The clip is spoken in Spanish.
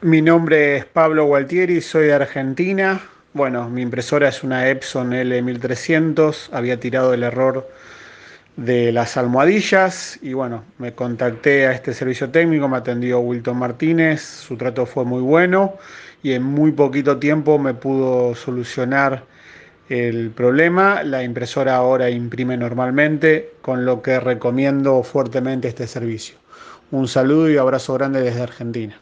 Mi nombre es Pablo Gualtieri, soy de Argentina. Bueno, mi impresora es una Epson L1300, había tirado el error de las almohadillas y bueno, me contacté a este servicio técnico, me atendió Wilton Martínez, su trato fue muy bueno y en muy poquito tiempo me pudo solucionar el problema. La impresora ahora imprime normalmente, con lo que recomiendo fuertemente este servicio. Un saludo y abrazo grande desde Argentina.